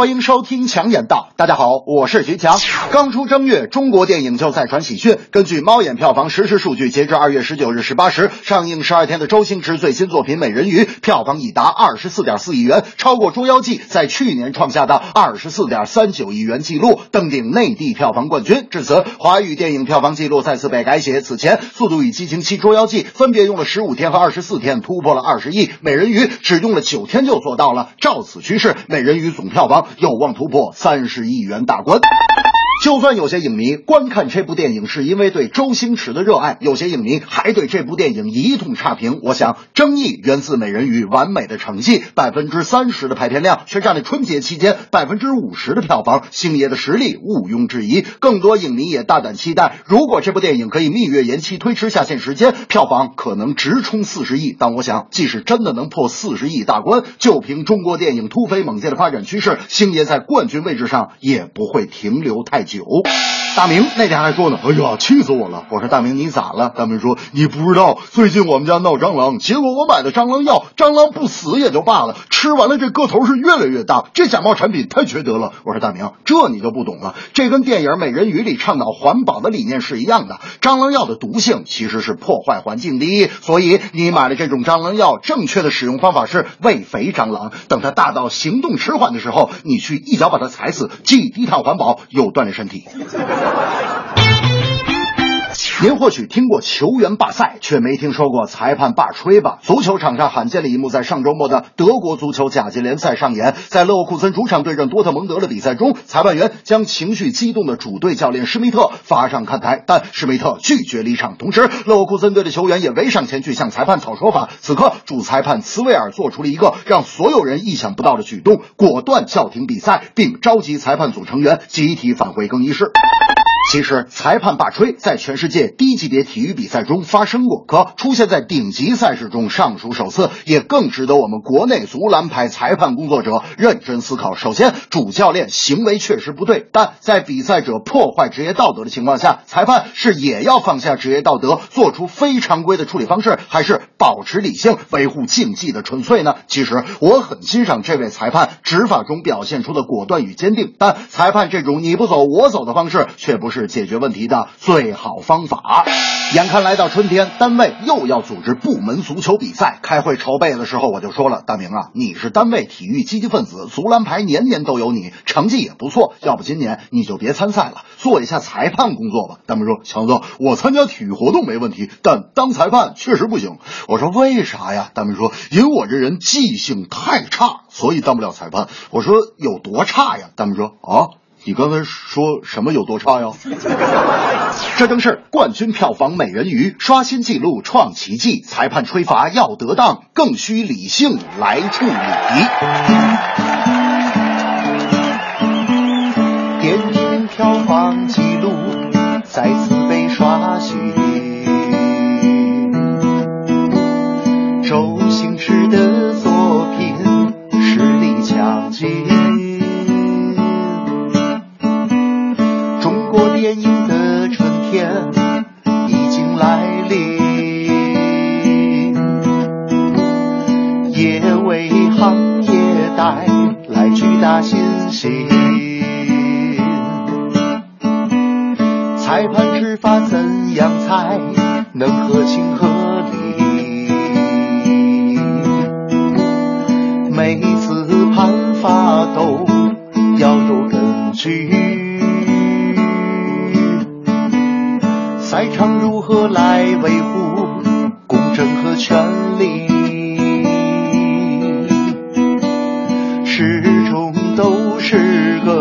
欢迎收听强言道。大家好，我是徐强。刚出正月，中国电影就在传喜讯。根据猫眼票房实时数据，截至二月十九日十八时，上映十二天的周星驰最新作品《美人鱼》票房已达二十四点四亿元，超过《捉妖记》在去年创下的二十四点三九亿元纪录，登顶内地票房冠军。至此，华语电影票房纪录再次被改写。此前，《速度与激情七》《捉妖记》分别用了十五天和二十四天突破了二十亿，《美人鱼》只用了九天就做到了。照此趋势，《美人鱼》总票房有望突破三十亿元大关。就算有些影迷观看这部电影是因为对周星驰的热爱，有些影迷还对这部电影一通差评。我想，争议源自《美人鱼》完美的成绩，百分之三十的排片量，却占了春节期间百分之五十的票房。星爷的实力毋庸置疑。更多影迷也大胆期待，如果这部电影可以蜜月延期推迟下线时间，票房可能直冲四十亿。但我想，即使真的能破四十亿大关，就凭中国电影突飞猛进的发展趋势，星爷在冠军位置上也不会停留太久。九大明那天还说呢，哎呀，气死我了！我说大明你咋了？大明说你不知道，最近我们家闹蟑螂，结果我买的蟑螂药，蟑螂不死也就罢了，吃完了这个头是越来越大，这假冒产品太缺德了。我说大明，这你就不懂了，这跟电影《美人鱼》里倡导环保的理念是一样的。蟑螂药的毒性其实是破坏环境的，所以你买了这种蟑螂药，正确的使用方法是喂肥蟑螂，等它大到行动迟缓的时候，你去一脚把它踩死，既低碳环保又锻炼身体。您或许听过球员罢赛，却没听说过裁判罢吹吧？足球场上罕见的一幕在上周末的德国足球甲级联赛上演。在勒沃库森主场对阵多特蒙德的比赛中，裁判员将情绪激动的主队教练施密特发上看台，但施密特拒绝离场。同时，勒沃库森队的球员也围上前去向裁判讨说法。此刻，主裁判茨维尔做出了一个让所有人意想不到的举动，果断叫停比赛，并召集裁判组成员集体返回更衣室。其实，裁判罢吹在全世界低级别体育比赛中发生过，可出现在顶级赛事中尚属首次，也更值得我们国内足篮排裁判工作者认真思考。首先，主教练行为确实不对，但在比赛者破坏职业道德的情况下，裁判是也要放下职业道德，做出非常规的处理方式，还是保持理性，维护竞技的纯粹呢？其实，我很欣赏这位裁判执法中表现出的果断与坚定，但裁判这种你不走我走的方式，却不是。解决问题的最好方法。眼看来到春天，单位又要组织部门足球比赛。开会筹备的时候，我就说了：“大明啊，你是单位体育积极分子，足篮排年年都有你，成绩也不错。要不今年你就别参赛了，做一下裁判工作吧。”大明说：“强子，我参加体育活动没问题，但当裁判确实不行。”我说：“为啥呀？”大明说：“因为我这人记性太差，所以当不了裁判。”我说：“有多差呀？”大明说：“啊。”你刚才说什么有多差呀？这正是冠军票房《美人鱼》刷新纪录、创奇迹。裁判吹罚要得当，更需理性来处理。电影票房纪录再次被刷新，周星驰的的春天已经来临，也为行业带来巨大信心。裁判执法怎样才能合情合理？每次判罚都要有根据。场如何来维护公正和权利，始终都是个。